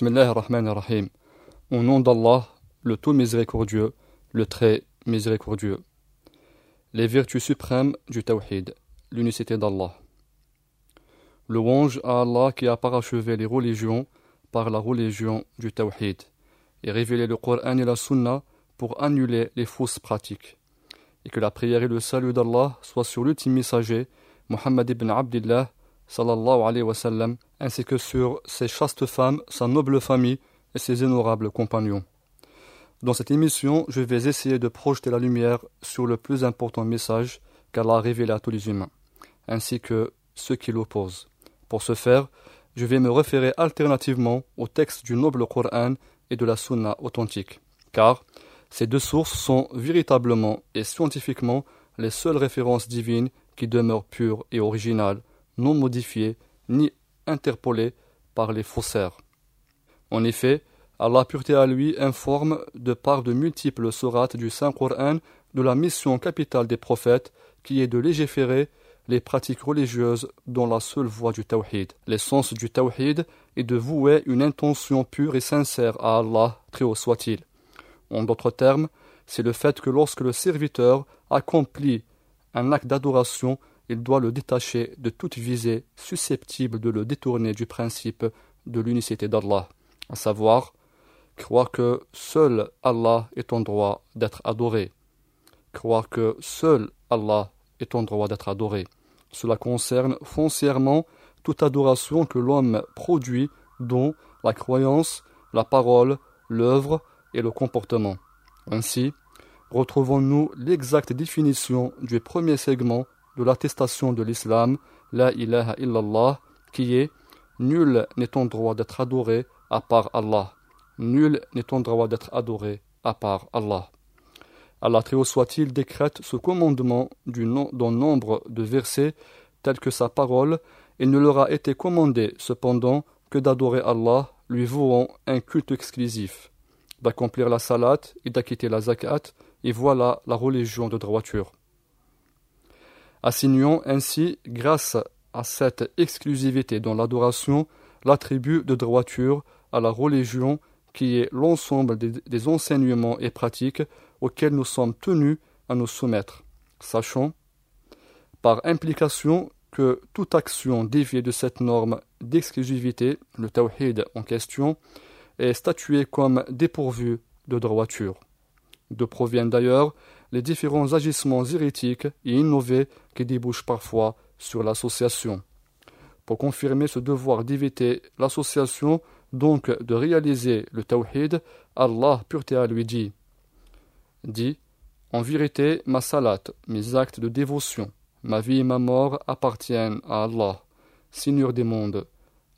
Bismillah ar-Rahman ar-Rahim. Au nom d'Allah, le tout miséricordieux, le très miséricordieux. Les vertus suprêmes du Tawhid, l'unicité d'Allah. Louange à Allah qui a parachevé les religions par la religion du Tawhid et révélé le Coran et la Sunna pour annuler les fausses pratiques. Et que la prière et le salut d'Allah soient sur l'ultime messager, Muhammad ibn Abdullah, sallallahu alayhi wa sallam, ainsi que sur ses chastes femmes, sa noble famille et ses honorables compagnons. Dans cette émission, je vais essayer de projeter la lumière sur le plus important message qu'Allah a révélé à tous les humains, ainsi que ceux qui l'opposent. Pour ce faire, je vais me référer alternativement au texte du noble Coran et de la Sunna authentique, car ces deux sources sont véritablement et scientifiquement les seules références divines qui demeurent pures et originales, non modifiées ni interpolées par les faussaires. En effet, Allah pureté à lui informe de par de multiples sourates du Saint-Coran de la mission capitale des prophètes qui est de légiférer les pratiques religieuses dans la seule voie du tawhid. L'essence du tawhid est de vouer une intention pure et sincère à Allah, très haut soit-il. En d'autres termes, c'est le fait que lorsque le serviteur accomplit un acte d'adoration, il doit le détacher de toute visée susceptible de le détourner du principe de l'unicité d'Allah, à savoir croire que seul Allah est en droit d'être adoré, croire que seul Allah est en droit d'être adoré. Cela concerne foncièrement toute adoration que l'homme produit, dont la croyance, la parole, l'œuvre et le comportement. Ainsi, retrouvons-nous l'exacte définition du premier segment l'attestation de l'islam, La ilaha illallah, qui est Nul n'est en droit d'être adoré à part Allah. Nul n'est en droit d'être adoré à part Allah. Allah très soit-il décrète ce commandement du nombre de versets tels que sa parole, il ne leur a été commandé cependant que d'adorer Allah, lui vouant un culte exclusif, d'accomplir la salat et d'acquitter la zakat, et voilà la religion de droiture. Assignons ainsi, grâce à cette exclusivité dans l'adoration, l'attribut de droiture à la religion qui est l'ensemble des, enseignements et pratiques auxquels nous sommes tenus à nous soumettre. Sachons, par implication, que toute action déviée de cette norme d'exclusivité, le tawhid en question, est statuée comme dépourvue de droiture. De proviennent d'ailleurs les différents agissements hérétiques et innovés qui débouchent parfois sur l'association. Pour confirmer ce devoir d'éviter l'association, donc de réaliser le tawhid, Allah pureté lui dit dit En vérité, ma salat, mes actes de dévotion, ma vie et ma mort appartiennent à Allah, Seigneur des mondes,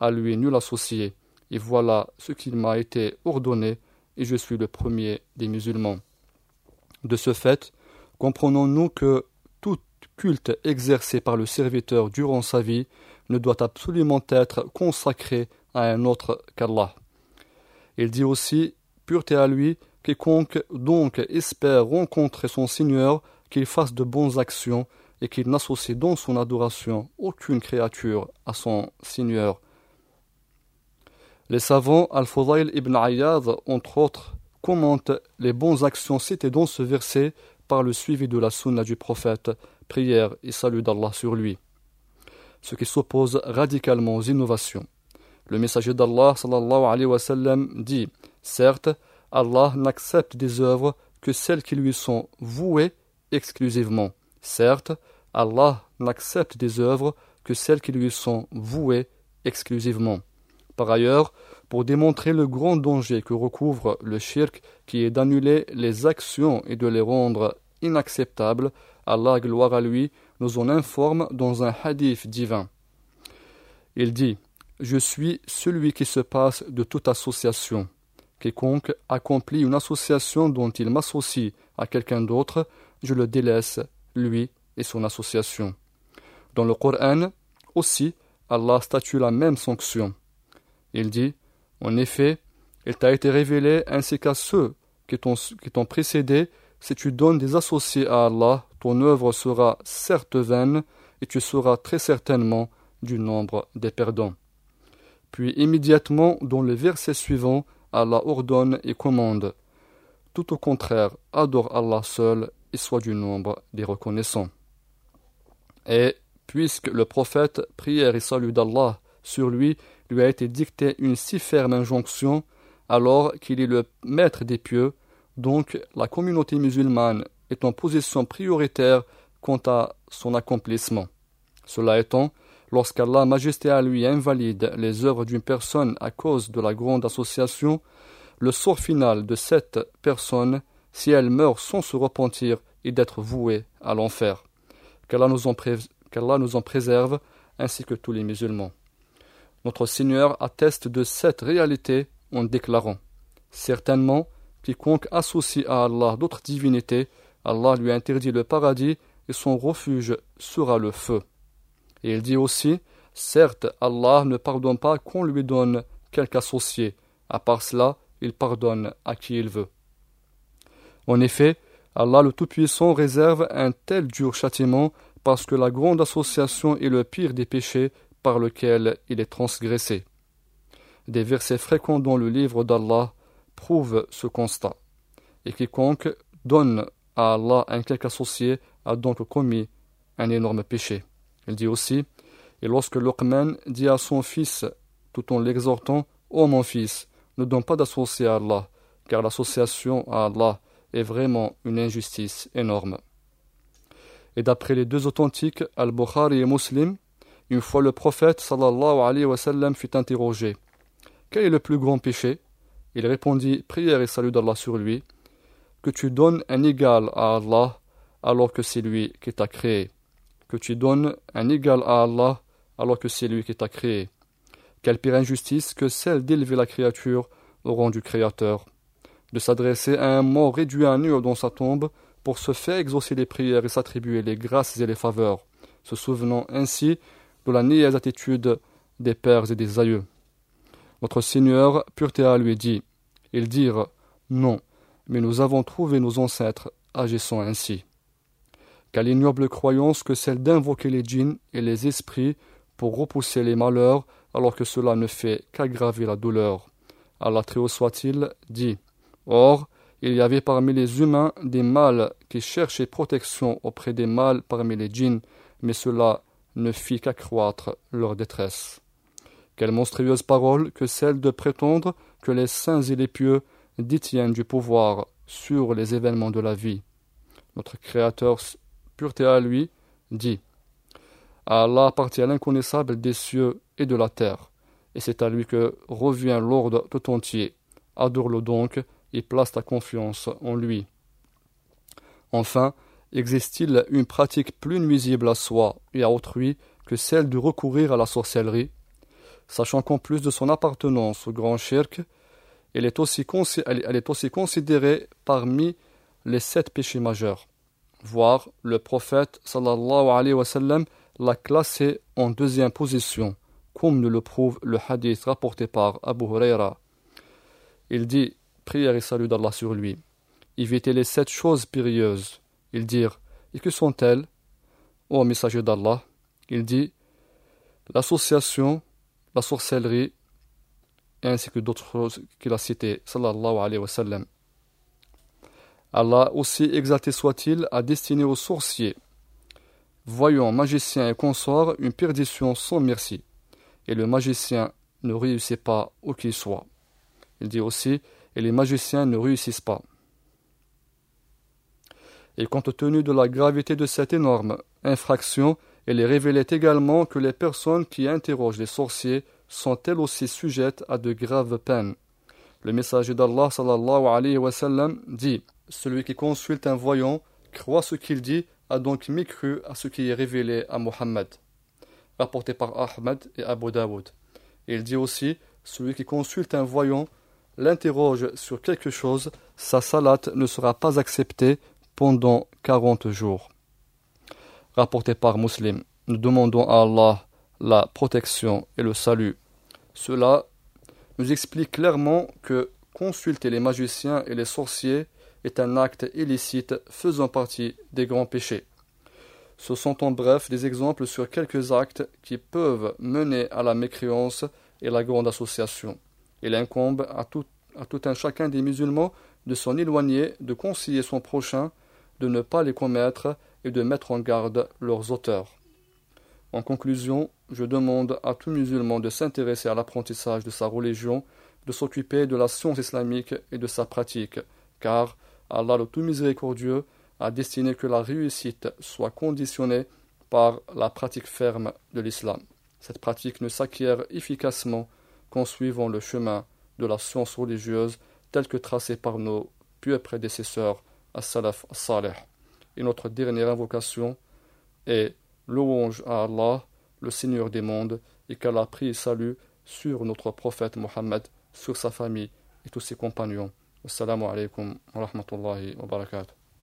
à lui nul associé, et voilà ce qu'il m'a été ordonné, et je suis le premier des musulmans. De ce fait, comprenons-nous que tout culte exercé par le serviteur durant sa vie ne doit absolument être consacré à un autre qu'Allah. Il dit aussi Pureté à lui, quiconque donc espère rencontrer son Seigneur, qu'il fasse de bonnes actions et qu'il n'associe dans son adoration aucune créature à son Seigneur. Les savants Al-Fudayl ibn Ayyad, entre autres, commentent les bonnes actions citées dans ce verset par le suivi de la sunna du prophète, prière et salut d'Allah sur lui, ce qui s'oppose radicalement aux innovations. Le messager d'Allah wa dit Certes, Allah n'accepte des œuvres que celles qui lui sont vouées exclusivement. Certes, Allah n'accepte des œuvres que celles qui lui sont vouées exclusivement. Par ailleurs, pour démontrer le grand danger que recouvre le shirk, qui est d'annuler les actions et de les rendre inacceptables, Allah, gloire à lui, nous en informe dans un hadith divin. Il dit Je suis celui qui se passe de toute association. Quiconque accomplit une association dont il m'associe à quelqu'un d'autre, je le délaisse, lui et son association. Dans le Coran aussi, Allah statue la même sanction. Il dit En effet, il t'a été révélé ainsi qu'à ceux qui t'ont précédé, si tu donnes des associés à Allah, ton œuvre sera certes vaine et tu seras très certainement du nombre des perdants. Puis immédiatement dans le verset suivant, Allah ordonne et commande. Tout au contraire, adore Allah seul et sois du nombre des reconnaissants. Et puisque le prophète, prière et salut d'Allah sur lui, lui a été dicté une si ferme injonction, alors qu'il est le maître des pieux, donc la communauté musulmane est en position prioritaire quant à son accomplissement. Cela étant, lorsqu'Allah Majesté à lui invalide les œuvres d'une personne à cause de la grande association, le sort final de cette personne, si elle meurt sans se repentir, est d'être vouée à l'enfer. Qu'Allah nous, en préserve, ainsi que tous les musulmans. Notre Seigneur atteste de cette réalité en déclarant Certainement, quiconque associe à Allah d'autres divinités, Allah lui interdit le paradis et son refuge sera le feu. Et il dit aussi Certes, Allah ne pardonne pas qu'on lui donne quelque associé, à part cela, il pardonne à qui il veut. En effet, Allah le Tout-Puissant réserve un tel dur châtiment parce que la grande association est le pire des péchés par lequel il est transgressé. Des versets fréquents dans le livre d'Allah prouvent ce constat. Et quiconque donne à Allah un quelque associé a donc commis un énorme péché. Il dit aussi Et lorsque Luqman dit à son fils, tout en l'exhortant Ô mon fils, ne donne pas d'associé à Allah, car l'association à Allah est vraiment une injustice énorme. Et d'après les deux authentiques, Al-Bukhari et Muslim, une fois le prophète sallallahu alayhi wa sallam fut interrogé. Quel est le plus grand péché? Il répondit Prière et salut d'Allah sur lui, que tu donnes un égal à Allah alors que c'est lui qui t'a créé. Que tu donnes un égal à Allah alors que c'est lui qui t'a créé. Quelle pire injustice que celle d'élever la créature au rang du Créateur, de s'adresser à un mort réduit à nu dans sa tombe pour se faire exaucer les prières et s'attribuer les grâces et les faveurs, se souvenant ainsi de la niaise attitude des pères et des aïeux. Notre Seigneur, pureté à lui, dit Ils dirent Non, mais nous avons trouvé nos ancêtres agissant ainsi. Quelle ignoble croyance que celle d'invoquer les djinns et les esprits pour repousser les malheurs, alors que cela ne fait qu'aggraver la douleur. Allah très soit-il dit Or, il y avait parmi les humains des mâles qui cherchaient protection auprès des mâles parmi les djinns, mais cela ne fit qu'accroître leur détresse. Quelle monstrueuse parole que celle de prétendre que les saints et les pieux détiennent du pouvoir sur les événements de la vie. Notre Créateur pureté à lui, dit À Allah appartient l'inconnaissable des cieux et de la terre, et c'est à lui que revient l'ordre tout entier. Adore-le donc et place ta confiance en lui. Enfin, existe-t-il une pratique plus nuisible à soi et à autrui que celle de recourir à la sorcellerie? Sachant qu'en plus de son appartenance au grand shirk, elle est aussi, considérée parmi les sept péchés majeurs voire le prophète sallallahu alayhi wa sallam l'a classé en deuxième position, comme nous le prouve le hadith rapporté par Abu Huraira. Il dit Prière et salut d'Allah sur lui. Évitez les sept choses périlleuses. Ils dirent Et que sont-elles? Ô messager d'Allah, il dit L'association, la sorcellerie, ainsi que d'autres choses qu'il a citées, sallallahu alayhi wa sallam. Allah, aussi exalté soit-il, a destiné aux sorciers, voyant magiciens et consorts, une perdition sans merci. Et le magicien ne réussit pas où qu'il soit. Il dit aussi, et les magiciens ne réussissent pas. Et compte tenu de la gravité de cette énorme infraction, est révélé également que les personnes qui interrogent les sorciers sont elles aussi sujettes à de graves peines. Le messager d'Allah alayhi wa dit celui qui consulte un voyant croit ce qu'il dit, a donc mécru à ce qui est révélé à Mohammed. Rapporté par Ahmed et Abu Dawood. Il dit aussi Celui qui consulte un voyant l'interroge sur quelque chose, sa salat ne sera pas acceptée pendant quarante jours. Rapporté par Muslim. Nous demandons à Allah la protection et le salut. Cela nous explique clairement que consulter les magiciens et les sorciers est un acte illicite faisant partie des grands péchés. Ce sont en bref des exemples sur quelques actes qui peuvent mener à la mécréance et la grande association. Il incombe à tout, à tout un chacun des musulmans de s'en éloigner, de conseiller son prochain, de ne pas les commettre et de mettre en garde leurs auteurs. En conclusion, je demande à tout musulman de s'intéresser à l'apprentissage de sa religion, de s'occuper de la science islamique et de sa pratique, car Allah le tout miséricordieux a destiné que la réussite soit conditionnée par la pratique ferme de l'islam. Cette pratique ne s'acquiert efficacement qu'en suivant le chemin de la science religieuse tel que tracé par nos pieux prédécesseurs, Et notre dernière invocation est louange à Allah, le Seigneur des mondes, et qu'Allah prie et salue sur notre prophète Mohammed, sur sa famille et tous ses compagnons. Assalamu alaikum wa rahmatullahi wa barakatuh.